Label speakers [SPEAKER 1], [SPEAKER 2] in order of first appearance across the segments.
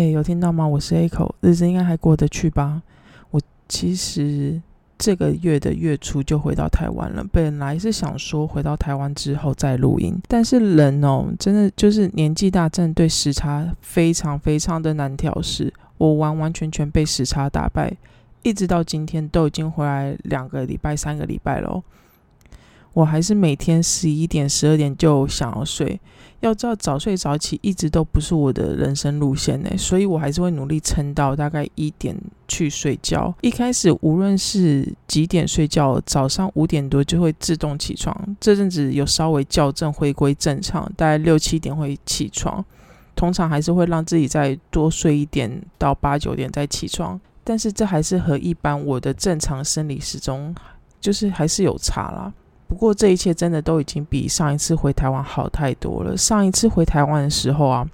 [SPEAKER 1] 哎，有听到吗？我是 A 口，日子应该还过得去吧？我其实这个月的月初就回到台湾了，本来是想说回到台湾之后再录音，但是人哦，真的就是年纪大，真的对时差非常非常的难调试，我完完全全被时差打败，一直到今天都已经回来两个礼拜、三个礼拜了。我还是每天十一点、十二点就想要睡。要知道，早睡早起一直都不是我的人生路线呢，所以我还是会努力撑到大概一点去睡觉。一开始无论是几点睡觉，早上五点多就会自动起床。这阵子有稍微校正，回归正常，大概六七点会起床。通常还是会让自己再多睡一点，到八九点再起床。但是这还是和一般我的正常生理时钟，就是还是有差啦。不过这一切真的都已经比上一次回台湾好太多了。上一次回台湾的时候啊，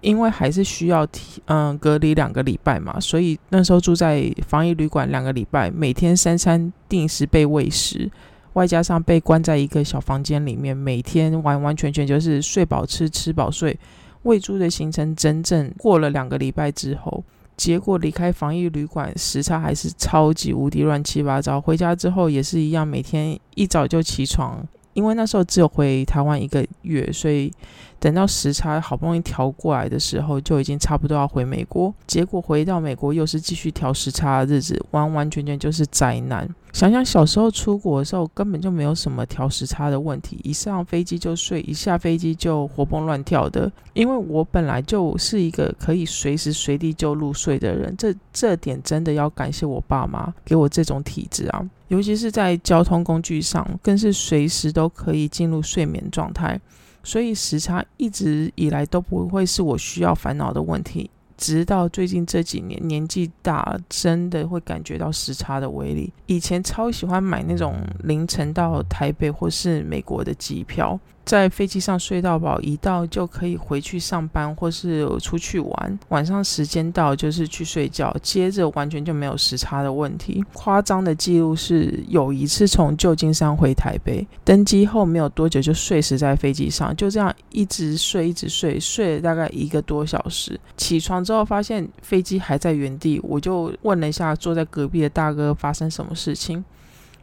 [SPEAKER 1] 因为还是需要提嗯隔离两个礼拜嘛，所以那时候住在防疫旅馆两个礼拜，每天三餐定时被喂食，外加上被关在一个小房间里面，每天完完全全就是睡饱吃，吃饱睡，喂猪的行程，整整过了两个礼拜之后。结果离开防疫旅馆，时差还是超级无敌乱七八糟。回家之后也是一样，每天一早就起床，因为那时候只有回台湾一个月，所以等到时差好不容易调过来的时候，就已经差不多要回美国。结果回到美国又是继续调时差的日子，完完全全就是灾难。想想小时候出国的时候，根本就没有什么调时差的问题，一上飞机就睡，一下飞机就活蹦乱跳的。因为我本来就是一个可以随时随地就入睡的人，这这点真的要感谢我爸妈给我这种体质啊，尤其是在交通工具上，更是随时都可以进入睡眠状态，所以时差一直以来都不会是我需要烦恼的问题。直到最近这几年，年纪大了，真的会感觉到时差的威力。以前超喜欢买那种凌晨到台北或是美国的机票。在飞机上睡到饱，一到就可以回去上班或是出去玩。晚上时间到就是去睡觉，接着完全就没有时差的问题。夸张的记录是有一次从旧金山回台北，登机后没有多久就睡死在飞机上，就这样一直睡一直睡，睡了大概一个多小时。起床之后发现飞机还在原地，我就问了一下坐在隔壁的大哥发生什么事情。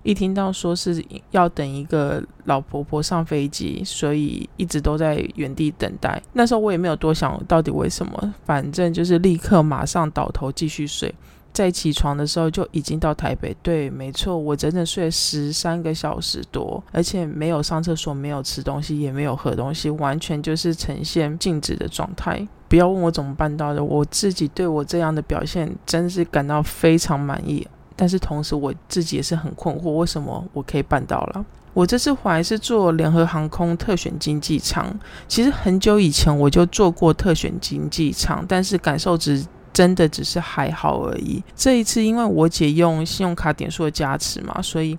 [SPEAKER 1] 一听到说是要等一个老婆婆上飞机，所以一直都在原地等待。那时候我也没有多想到底为什么，反正就是立刻马上倒头继续睡。在起床的时候就已经到台北。对，没错，我整整睡了十三个小时多，而且没有上厕所，没有吃东西，也没有喝东西，完全就是呈现静止的状态。不要问我怎么办到的，我自己对我这样的表现真是感到非常满意。但是同时，我自己也是很困惑，为什么我可以办到了？我这次回来是坐联合航空特选经济舱，其实很久以前我就做过特选经济舱，但是感受值真的只是还好而已。这一次因为我姐用信用卡点数的加持嘛，所以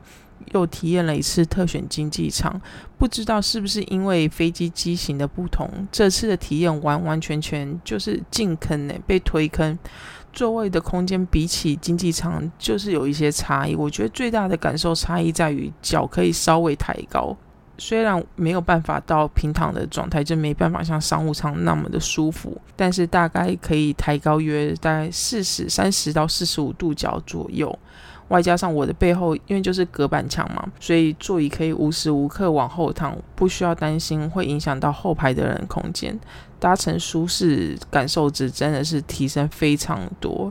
[SPEAKER 1] 又体验了一次特选经济舱。不知道是不是因为飞机机型的不同，这次的体验完完全全就是进坑呢，被推坑。座位的空间比起经济舱就是有一些差异。我觉得最大的感受差异在于脚可以稍微抬高，虽然没有办法到平躺的状态，就没办法像商务舱那么的舒服，但是大概可以抬高约大概四十三十到四十五度角左右。外加上我的背后，因为就是隔板墙嘛，所以座椅可以无时无刻往后躺，不需要担心会影响到后排的人空间。搭乘舒适感受值真的是提升非常多。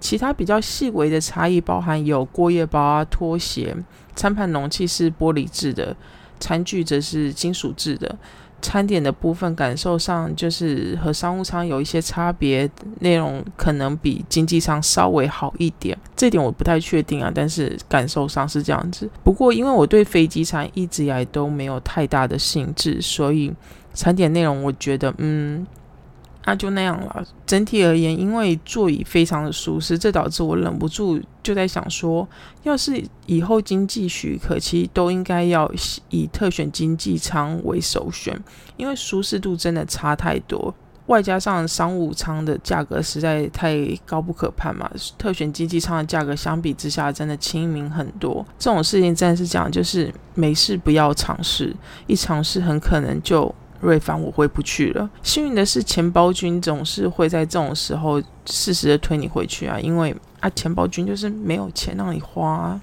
[SPEAKER 1] 其他比较细微的差异包含有过夜包啊、拖鞋、餐盘容器是玻璃制的，餐具则是金属制的。餐点的部分感受上就是和商务舱有一些差别，内容可能比经济舱稍微好一点，这点我不太确定啊，但是感受上是这样子。不过因为我对飞机餐一直以来都没有太大的兴致，所以餐点内容我觉得嗯。那就那样了。整体而言，因为座椅非常的舒适，这导致我忍不住就在想说，要是以后经济许可，其实都应该要以特选经济舱为首选，因为舒适度真的差太多，外加上商务舱的价格实在太高不可攀嘛。特选经济舱的价格相比之下真的亲民很多。这种事情真的是讲，就是没事不要尝试，一尝试很可能就。瑞凡，我回不去了。幸运的是，钱包君总是会在这种时候适时的推你回去啊，因为啊，钱包君就是没有钱让你花。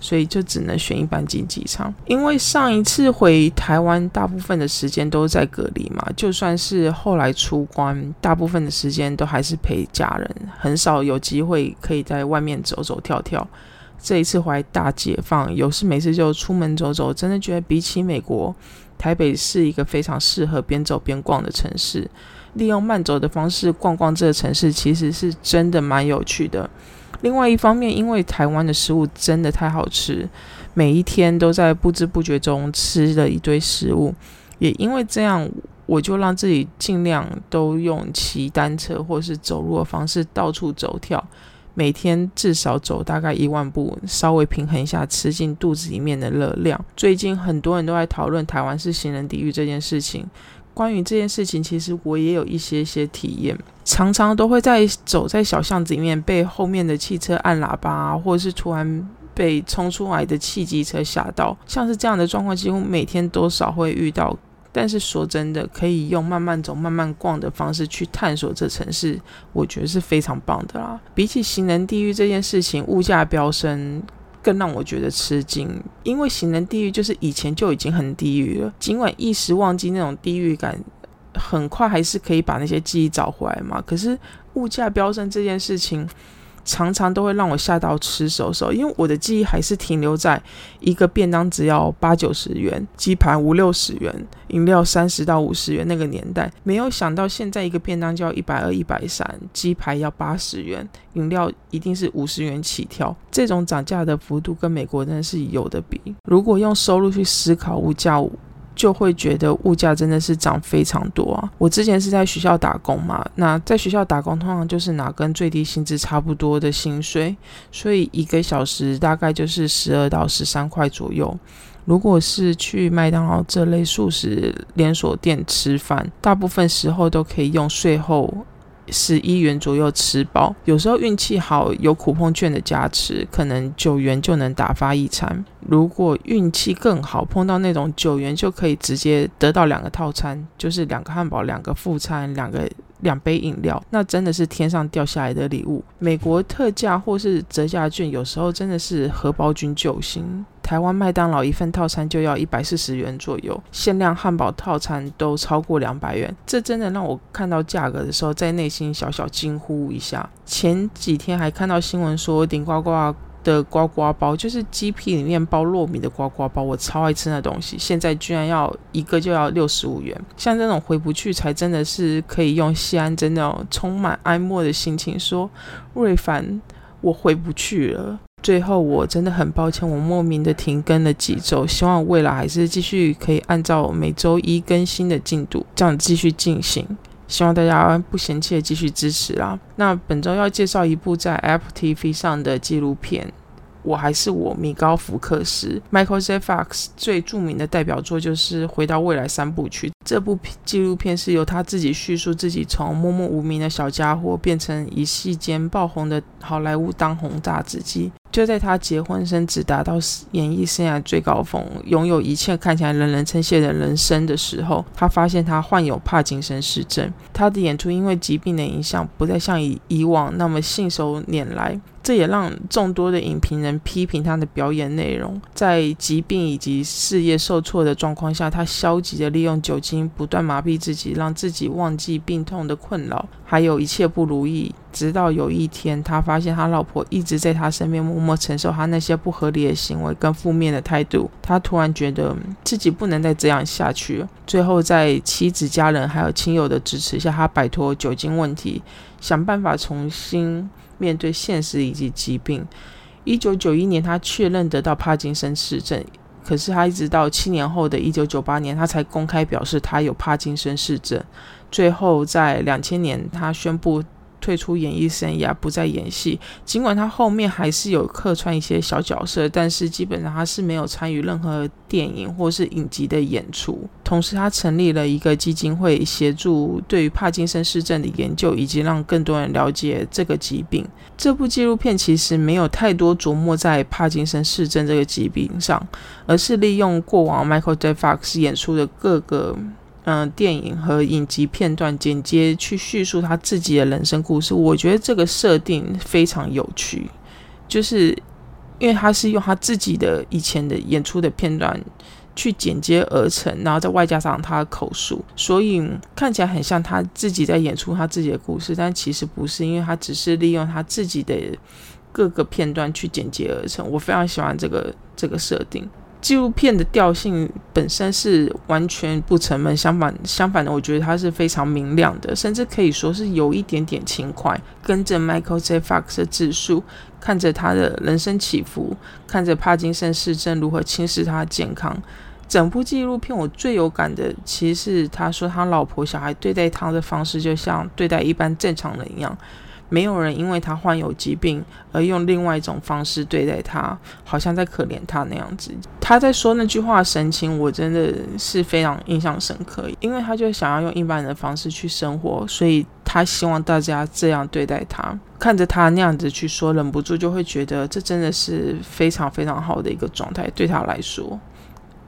[SPEAKER 1] 所以就只能选一般经济舱，因为上一次回台湾，大部分的时间都在隔离嘛。就算是后来出关，大部分的时间都还是陪家人，很少有机会可以在外面走走跳跳。这一次回大解放，有事没事就出门走走，真的觉得比起美国，台北是一个非常适合边走边逛的城市。利用慢走的方式逛逛这个城市，其实是真的蛮有趣的。另外一方面，因为台湾的食物真的太好吃，每一天都在不知不觉中吃了一堆食物，也因为这样，我就让自己尽量都用骑单车或是走路的方式到处走跳，每天至少走大概一万步，稍微平衡一下吃进肚子里面的热量。最近很多人都在讨论台湾是行人地狱这件事情。关于这件事情，其实我也有一些些体验，常常都会在走在小巷子里面，被后面的汽车按喇叭，或者是突然被冲出来的汽机车吓到，像是这样的状况，几乎每天多少会遇到。但是说真的，可以用慢慢走、慢慢逛的方式去探索这城市，我觉得是非常棒的啦。比起行人地狱这件事情，物价飙升。更让我觉得吃惊，因为行人地狱就是以前就已经很地狱了，尽管一时忘记那种地狱感，很快还是可以把那些记忆找回来嘛。可是物价飙升这件事情。常常都会让我吓到吃手手，因为我的记忆还是停留在一个便当只要八九十元，鸡排五六十元，饮料三十到五十元那个年代。没有想到现在一个便当就要一百二、一百三，鸡排要八十元，饮料一定是五十元起跳。这种涨价的幅度跟美国真的是有的比。如果用收入去思考物价。就会觉得物价真的是涨非常多啊！我之前是在学校打工嘛，那在学校打工通常就是拿跟最低薪资差不多的薪水，所以一个小时大概就是十二到十三块左右。如果是去麦当劳这类素食连锁店吃饭，大部分时候都可以用税后。十一元左右吃饱，有时候运气好有苦碰券的加持，可能九元就能打发一餐。如果运气更好，碰到那种九元就可以直接得到两个套餐，就是两个汉堡、两个副餐、两个两杯饮料，那真的是天上掉下来的礼物。美国特价或是折价券，有时候真的是荷包君救星。台湾麦当劳一份套餐就要一百四十元左右，限量汉堡套餐都超过两百元，这真的让我看到价格的时候，在内心小小惊呼一下。前几天还看到新闻说，顶呱呱的呱呱包，就是鸡皮里面包糯米的呱呱包，我超爱吃那东西，现在居然要一个就要六十五元。像这种回不去，才真的是可以用西安真的充满哀莫的心情说，瑞凡，我回不去了。最后，我真的很抱歉，我莫名的停更了几周。希望未来还是继续可以按照每周一更新的进度，这样继续进行。希望大家不嫌弃的继续支持啦。那本周要介绍一部在 Apple TV 上的纪录片。我还是我，米高福克斯，Michael J. Fox 最著名的代表作就是《回到未来》三部曲。这部纪录片是由他自己叙述自己从默默无名的小家伙变成一夕间爆红的好莱坞当红炸子鸡。就在他结婚生子，达到演艺生涯最高峰，拥有一切看起来人人称羡的人生的时候，他发现他患有帕金森氏症。他的演出因为疾病的影响，不再像以以往那么信手拈来。这也让众多的影评人批评他的表演内容。在疾病以及事业受挫的状况下，他消极的利用酒精不断麻痹自己，让自己忘记病痛的困扰，还有一切不如意。直到有一天，他发现他老婆一直在他身边默默默承受他那些不合理的行为跟负面的态度。他突然觉得自己不能再这样下去。最后，在妻子、家人还有亲友的支持下，他摆脱酒精问题，想办法重新。面对现实以及疾病，一九九一年他确认得到帕金森氏症，可是他一直到七年后的一九九八年，他才公开表示他有帕金森氏症。最后在两千年，他宣布。退出演艺生涯，不再演戏。尽管他后面还是有客串一些小角色，但是基本上他是没有参与任何电影或是影集的演出。同时，他成立了一个基金会，协助对于帕金森氏症的研究，以及让更多人了解这个疾病。这部纪录片其实没有太多琢磨在帕金森氏症这个疾病上，而是利用过往 Michael J. Fox 演出的各个。嗯电影和影集片段剪接去叙述他自己的人生故事。我觉得这个设定非常有趣，就是因为他是用他自己的以前的演出的片段去剪接而成，然后再外加上他的口述，所以看起来很像他自己在演出他自己的故事，但其实不是，因为他只是利用他自己的各个片段去剪接而成。我非常喜欢这个这个设定。纪录片的调性本身是完全不沉闷，相反相反的，我觉得它是非常明亮的，甚至可以说是有一点点轻快。跟着 Michael J. Fox 的自述，看着他的人生起伏，看着帕金森氏症如何侵蚀他的健康，整部纪录片我最有感的，其实是他说他老婆小孩对待他的方式，就像对待一般正常人一样。没有人因为他患有疾病而用另外一种方式对待他，好像在可怜他那样子。他在说那句话神情，我真的是非常印象深刻。因为他就想要用一般人的方式去生活，所以他希望大家这样对待他。看着他那样子去说，忍不住就会觉得这真的是非常非常好的一个状态，对他来说。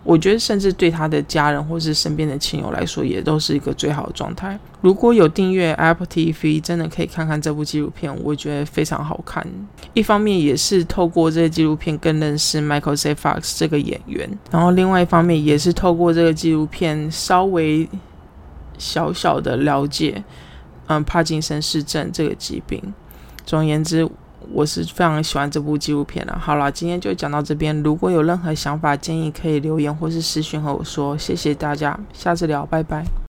[SPEAKER 1] 我觉得，甚至对他的家人或是身边的亲友来说，也都是一个最好的状态。如果有订阅 Apple TV，真的可以看看这部纪录片，我觉得非常好看。一方面也是透过这个纪录片更认识 Michael J. Fox 这个演员，然后另外一方面也是透过这个纪录片稍微小小的了解，嗯，帕金森氏症这个疾病。总而言之。我是非常喜欢这部纪录片的。好了，今天就讲到这边。如果有任何想法、建议，可以留言或是私讯和我说。谢谢大家，下次聊，拜拜。